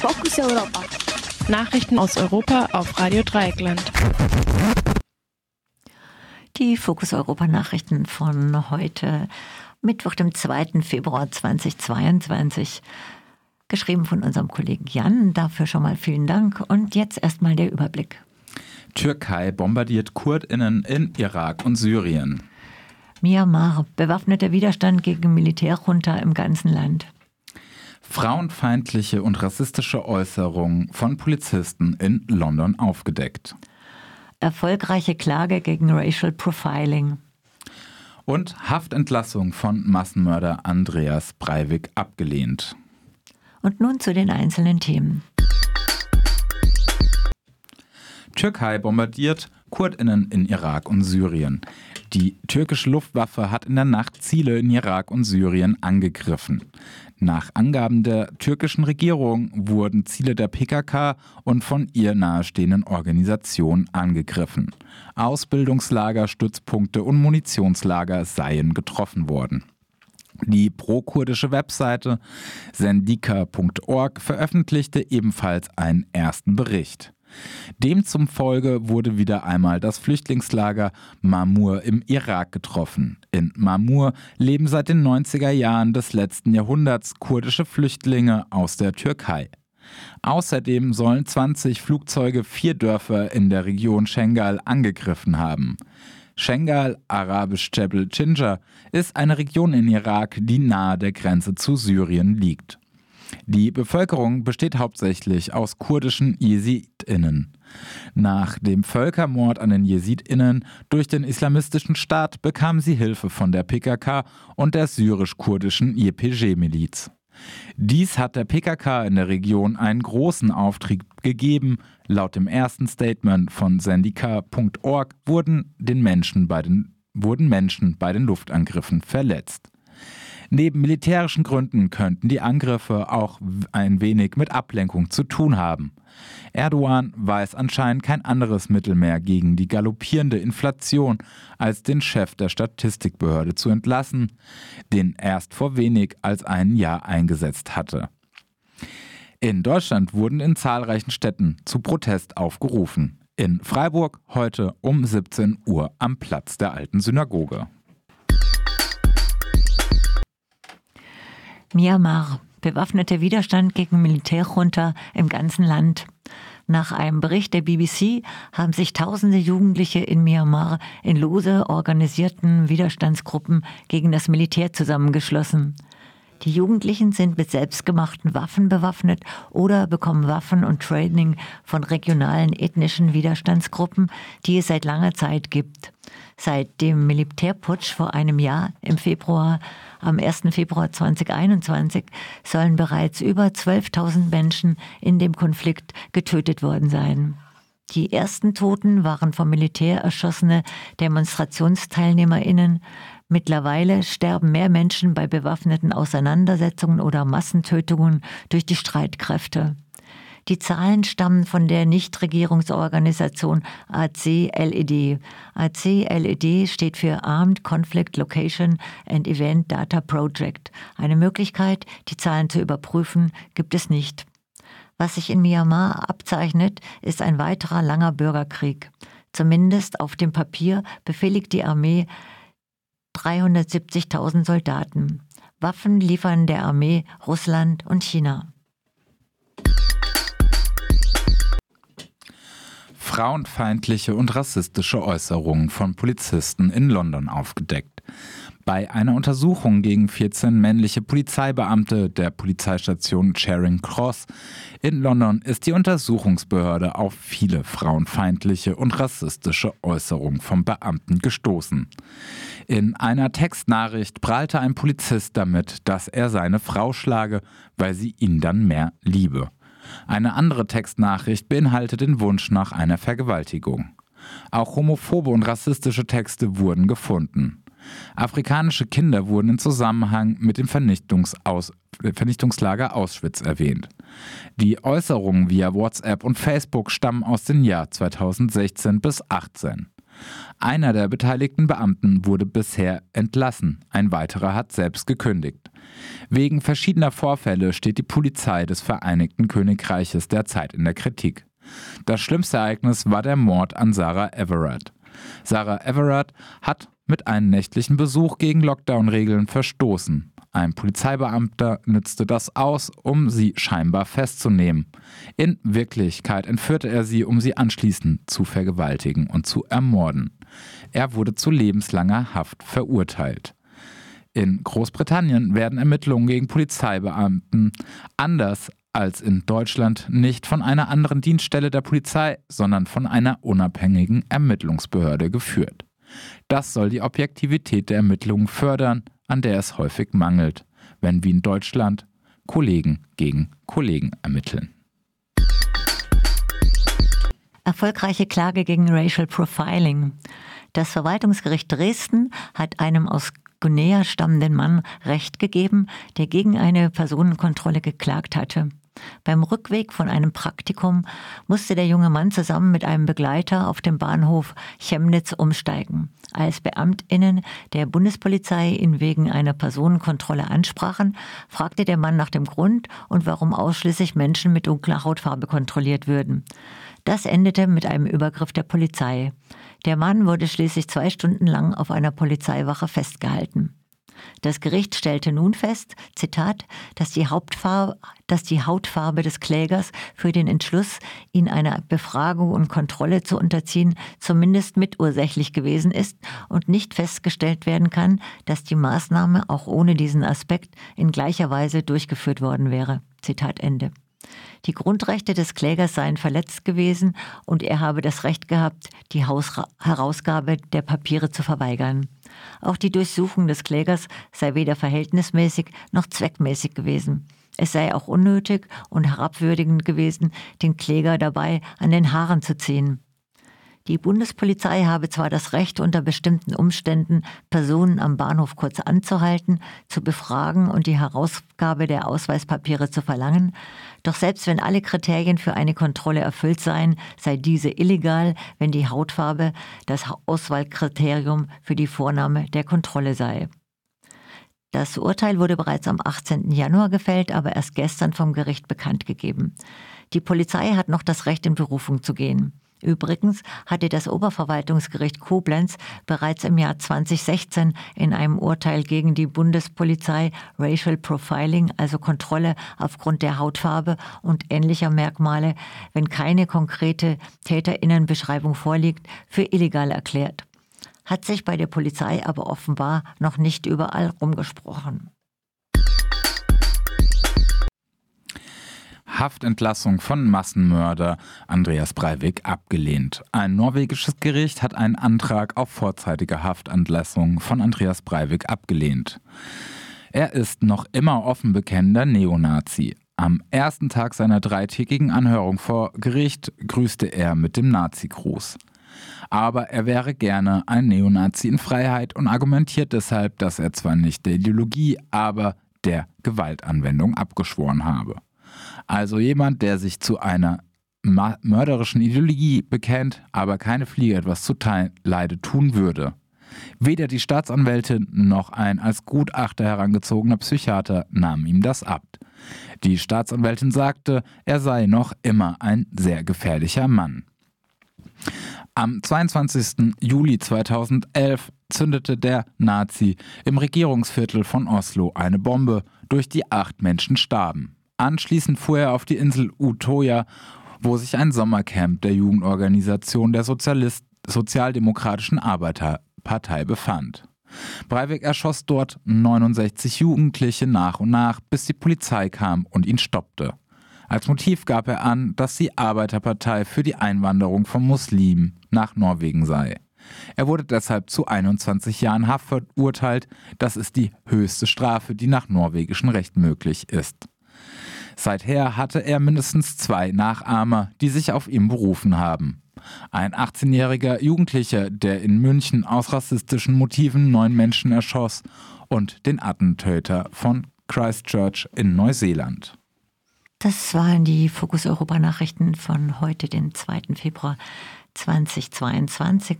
Fokus Europa. Nachrichten aus Europa auf Radio Dreieckland. Die Fokus Europa Nachrichten von heute, Mittwoch, dem 2. Februar 2022. Geschrieben von unserem Kollegen Jan. Dafür schon mal vielen Dank. Und jetzt erstmal der Überblick. Türkei bombardiert KurdInnen in Irak und Syrien. Myanmar, bewaffneter Widerstand gegen Militärjunta im ganzen Land. Frauenfeindliche und rassistische Äußerungen von Polizisten in London aufgedeckt. Erfolgreiche Klage gegen Racial Profiling. Und Haftentlassung von Massenmörder Andreas Breivik abgelehnt. Und nun zu den einzelnen Themen. Türkei bombardiert KurdInnen in Irak und Syrien. Die türkische Luftwaffe hat in der Nacht Ziele in Irak und Syrien angegriffen. Nach Angaben der türkischen Regierung wurden Ziele der PKK und von ihr nahestehenden Organisationen angegriffen. Ausbildungslager, Stützpunkte und Munitionslager seien getroffen worden. Die pro-kurdische Webseite sendika.org veröffentlichte ebenfalls einen ersten Bericht. Demzufolge wurde wieder einmal das Flüchtlingslager Mamur im Irak getroffen. In Mamur leben seit den 90er Jahren des letzten Jahrhunderts kurdische Flüchtlinge aus der Türkei. Außerdem sollen 20 Flugzeuge vier Dörfer in der Region Schengal angegriffen haben. Schengal, arabisch Jebel Chinja, ist eine Region in Irak, die nahe der Grenze zu Syrien liegt. Die Bevölkerung besteht hauptsächlich aus kurdischen JesidInnen. Nach dem Völkermord an den JesidInnen durch den islamistischen Staat bekam sie Hilfe von der PKK und der syrisch-kurdischen YPG-Miliz. Dies hat der PKK in der Region einen großen Auftrieb gegeben. Laut dem ersten Statement von sendika.org wurden, wurden Menschen bei den Luftangriffen verletzt. Neben militärischen Gründen könnten die Angriffe auch ein wenig mit Ablenkung zu tun haben. Erdogan weiß anscheinend kein anderes Mittel mehr gegen die galoppierende Inflation, als den Chef der Statistikbehörde zu entlassen, den erst vor wenig als ein Jahr eingesetzt hatte. In Deutschland wurden in zahlreichen Städten zu Protest aufgerufen. In Freiburg heute um 17 Uhr am Platz der alten Synagoge. Myanmar. Bewaffneter Widerstand gegen Militärjunta im ganzen Land. Nach einem Bericht der BBC haben sich tausende Jugendliche in Myanmar in lose organisierten Widerstandsgruppen gegen das Militär zusammengeschlossen. Die Jugendlichen sind mit selbstgemachten Waffen bewaffnet oder bekommen Waffen und Training von regionalen ethnischen Widerstandsgruppen, die es seit langer Zeit gibt. Seit dem Militärputsch vor einem Jahr im Februar, am 1. Februar 2021, sollen bereits über 12.000 Menschen in dem Konflikt getötet worden sein. Die ersten Toten waren vom Militär erschossene DemonstrationsteilnehmerInnen. Mittlerweile sterben mehr Menschen bei bewaffneten Auseinandersetzungen oder Massentötungen durch die Streitkräfte. Die Zahlen stammen von der Nichtregierungsorganisation ACLED. ACLED steht für Armed Conflict Location and Event Data Project. Eine Möglichkeit, die Zahlen zu überprüfen, gibt es nicht. Was sich in Myanmar abzeichnet, ist ein weiterer langer Bürgerkrieg. Zumindest auf dem Papier befehligt die Armee 370.000 Soldaten. Waffen liefern der Armee Russland und China. Frauenfeindliche und rassistische Äußerungen von Polizisten in London aufgedeckt. Bei einer Untersuchung gegen 14 männliche Polizeibeamte der Polizeistation Charing Cross in London ist die Untersuchungsbehörde auf viele frauenfeindliche und rassistische Äußerungen von Beamten gestoßen. In einer Textnachricht prahlte ein Polizist damit, dass er seine Frau schlage, weil sie ihn dann mehr liebe. Eine andere Textnachricht beinhaltet den Wunsch nach einer Vergewaltigung. Auch homophobe und rassistische Texte wurden gefunden. Afrikanische Kinder wurden im Zusammenhang mit dem Vernichtungsaus Vernichtungslager Auschwitz erwähnt. Die Äußerungen via WhatsApp und Facebook stammen aus dem Jahr 2016 bis 2018. Einer der beteiligten Beamten wurde bisher entlassen, ein weiterer hat selbst gekündigt. Wegen verschiedener Vorfälle steht die Polizei des Vereinigten Königreiches derzeit in der Kritik. Das schlimmste Ereignis war der Mord an Sarah Everard. Sarah Everard hat mit einem nächtlichen Besuch gegen Lockdown-Regeln verstoßen. Ein Polizeibeamter nützte das aus, um sie scheinbar festzunehmen. In Wirklichkeit entführte er sie, um sie anschließend zu vergewaltigen und zu ermorden. Er wurde zu lebenslanger Haft verurteilt. In Großbritannien werden Ermittlungen gegen Polizeibeamten anders als in Deutschland nicht von einer anderen Dienststelle der Polizei, sondern von einer unabhängigen Ermittlungsbehörde geführt. Das soll die Objektivität der Ermittlungen fördern, an der es häufig mangelt, wenn wie in Deutschland Kollegen gegen Kollegen ermitteln. Erfolgreiche Klage gegen Racial Profiling. Das Verwaltungsgericht Dresden hat einem aus Guinea stammenden Mann Recht gegeben, der gegen eine Personenkontrolle geklagt hatte. Beim Rückweg von einem Praktikum musste der junge Mann zusammen mit einem Begleiter auf dem Bahnhof Chemnitz umsteigen. Als Beamtinnen der Bundespolizei ihn wegen einer Personenkontrolle ansprachen, fragte der Mann nach dem Grund und warum ausschließlich Menschen mit dunkler Hautfarbe kontrolliert würden. Das endete mit einem Übergriff der Polizei. Der Mann wurde schließlich zwei Stunden lang auf einer Polizeiwache festgehalten. Das Gericht stellte nun fest, Zitat, dass die, Hauptfarbe, dass die Hautfarbe des Klägers für den Entschluss, ihn einer Befragung und Kontrolle zu unterziehen, zumindest mitursächlich gewesen ist und nicht festgestellt werden kann, dass die Maßnahme auch ohne diesen Aspekt in gleicher Weise durchgeführt worden wäre. Zitat Ende. Die Grundrechte des Klägers seien verletzt gewesen und er habe das Recht gehabt, die Hausra Herausgabe der Papiere zu verweigern. Auch die Durchsuchung des Klägers sei weder verhältnismäßig noch zweckmäßig gewesen. Es sei auch unnötig und herabwürdigend gewesen, den Kläger dabei an den Haaren zu ziehen. Die Bundespolizei habe zwar das Recht, unter bestimmten Umständen Personen am Bahnhof kurz anzuhalten, zu befragen und die Herausgabe der Ausweispapiere zu verlangen, doch selbst wenn alle Kriterien für eine Kontrolle erfüllt seien, sei diese illegal, wenn die Hautfarbe das Auswahlkriterium für die Vornahme der Kontrolle sei. Das Urteil wurde bereits am 18. Januar gefällt, aber erst gestern vom Gericht bekannt gegeben. Die Polizei hat noch das Recht, in Berufung zu gehen. Übrigens hatte das Oberverwaltungsgericht Koblenz bereits im Jahr 2016 in einem Urteil gegen die Bundespolizei Racial Profiling, also Kontrolle aufgrund der Hautfarbe und ähnlicher Merkmale, wenn keine konkrete Täterinnenbeschreibung vorliegt, für illegal erklärt. Hat sich bei der Polizei aber offenbar noch nicht überall rumgesprochen. Haftentlassung von Massenmörder Andreas Breivik abgelehnt. Ein norwegisches Gericht hat einen Antrag auf vorzeitige Haftentlassung von Andreas Breivik abgelehnt. Er ist noch immer offen bekennender Neonazi. Am ersten Tag seiner dreitägigen Anhörung vor Gericht grüßte er mit dem Nazi-Gruß. Aber er wäre gerne ein Neonazi in Freiheit und argumentiert deshalb, dass er zwar nicht der Ideologie, aber der Gewaltanwendung abgeschworen habe. Also jemand, der sich zu einer mörderischen Ideologie bekennt, aber keine Fliege etwas zuleide tun würde. Weder die Staatsanwältin noch ein als Gutachter herangezogener Psychiater nahmen ihm das ab. Die Staatsanwältin sagte, er sei noch immer ein sehr gefährlicher Mann. Am 22. Juli 2011 zündete der Nazi im Regierungsviertel von Oslo eine Bombe, durch die acht Menschen starben. Anschließend fuhr er auf die Insel Utoya, wo sich ein Sommercamp der Jugendorganisation der Sozialist Sozialdemokratischen Arbeiterpartei befand. Breivik erschoss dort 69 Jugendliche nach und nach, bis die Polizei kam und ihn stoppte. Als Motiv gab er an, dass die Arbeiterpartei für die Einwanderung von Muslimen nach Norwegen sei. Er wurde deshalb zu 21 Jahren Haft verurteilt. Das ist die höchste Strafe, die nach norwegischem Recht möglich ist. Seither hatte er mindestens zwei Nachahmer, die sich auf ihn berufen haben. Ein 18-jähriger Jugendlicher, der in München aus rassistischen Motiven neun Menschen erschoss und den Attentäter von Christchurch in Neuseeland. Das waren die Fokus Europa Nachrichten von heute, den 2. Februar 2022.